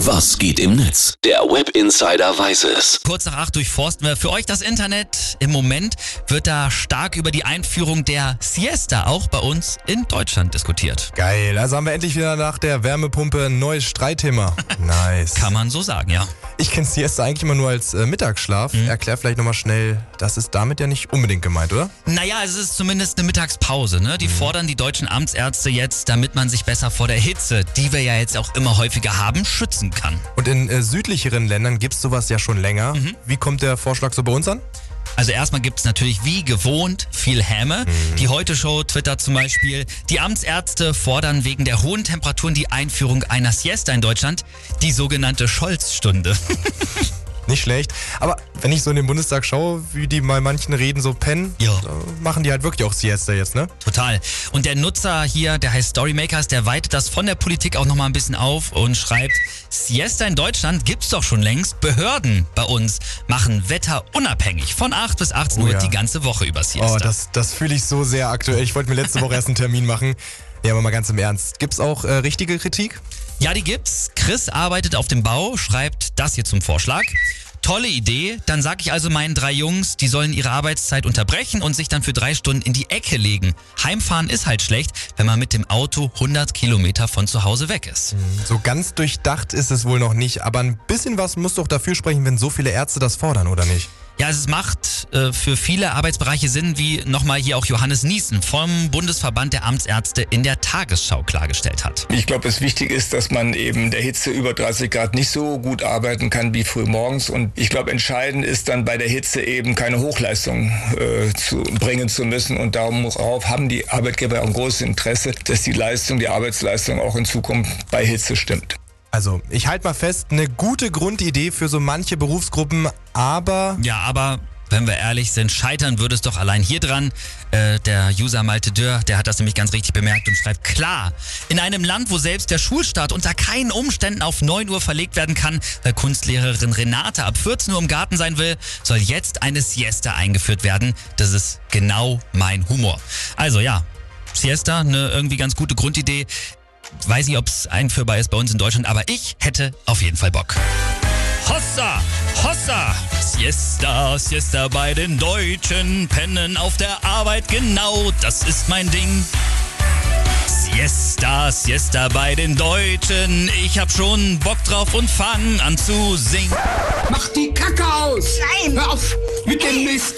Was geht im Netz? Der Web Insider weiß es. Kurz nach acht durchforsten wir für euch das Internet. Im Moment wird da stark über die Einführung der Siesta auch bei uns in Deutschland diskutiert. Geil, also haben wir endlich wieder nach der Wärmepumpe ein neues Streitthema. Nice. Kann man so sagen, ja. Ich kenne Siesta eigentlich immer nur als äh, Mittagsschlaf. Erklär vielleicht nochmal schnell, das ist damit ja nicht unbedingt gemeint, oder? Naja, es ist zumindest eine Mittagspause. Ne? Die fordern die deutschen Amtsärzte jetzt, damit man sich besser vor der Hitze, die wir ja jetzt auch immer häufiger haben, schützen kann. Und in äh, südlicheren Ländern gibt's sowas ja schon länger. Wie kommt der Vorschlag so bei uns an? Also erstmal gibt's natürlich wie gewohnt viel Häme. Die Heute-Show twittert zum Beispiel, die Amtsärzte fordern wegen der hohen Temperaturen die Einführung einer Siesta in Deutschland, die sogenannte Scholz-Stunde. Nicht schlecht. Aber wenn ich so in den Bundestag schaue, wie die bei manchen Reden so pennen, Ja. machen die halt wirklich auch Siesta jetzt, ne? Total. Und der Nutzer hier, der heißt Storymakers, der weitet das von der Politik auch nochmal ein bisschen auf und schreibt, Siesta in Deutschland gibt's doch schon längst. Behörden bei uns machen Wetter unabhängig von 8 bis 18 Oh Uhr ja. die ganze Woche über Siesta. Oh, das, das fühle ich so sehr aktuell. Ich wollte mir letzte Woche erst einen Termin machen. Ja, aber mal ganz im Ernst. Gibt's auch äh, richtige Kritik? Ja, die gibt's. Chris arbeitet auf dem Bau, schreibt das hier zum Vorschlag. Tolle Idee. Dann sag ich also meinen drei Jungs, die sollen ihre Arbeitszeit unterbrechen und sich dann für drei Stunden in die Ecke legen. Heimfahren ist halt schlecht, wenn man mit dem Auto 100 Kilometer von zu Hause weg ist. So ganz durchdacht ist es wohl noch nicht, aber ein bisschen was muss doch dafür sprechen, wenn so viele Ärzte das fordern, oder nicht? Ja, es macht äh, für viele Arbeitsbereiche Sinn, wie nochmal hier auch Johannes Niesen vom Bundesverband der Amtsärzte in der Tagesschau klargestellt hat. Ich glaube, es wichtig ist, dass man eben der Hitze über 30 Grad nicht so gut arbeiten kann wie früh morgens. Und ich glaube, entscheidend ist dann bei der Hitze eben keine Hochleistung äh, zu bringen zu müssen. Und darauf haben die Arbeitgeber ein großes Interesse, dass die Leistung, die Arbeitsleistung auch in Zukunft bei Hitze stimmt. Also, ich halte mal fest, eine gute Grundidee für so manche Berufsgruppen, aber Ja, aber wenn wir ehrlich sind, scheitern würde es doch allein hier dran. Äh, der User Malte Dörr, der hat das nämlich ganz richtig bemerkt und schreibt, klar, in einem Land, wo selbst der Schulstart unter keinen Umständen auf 9 Uhr verlegt werden kann, weil Kunstlehrerin Renate ab 14 Uhr im Garten sein will, soll jetzt eine Siesta eingeführt werden. Das ist genau mein Humor. Also ja, Siesta, eine irgendwie ganz gute Grundidee. Weiß nicht, ob es einführbar ist bei uns in Deutschland, aber ich hätte auf jeden Fall Bock. Hossa, Hossa, Siesta, Siesta bei den Deutschen, pennen auf der Arbeit, genau, das ist mein Ding. Siesta, Siesta bei den Deutschen, ich hab schon Bock drauf und fang an zu singen. Mach die Kacke aus! Nein! Hör auf mit dem Mist!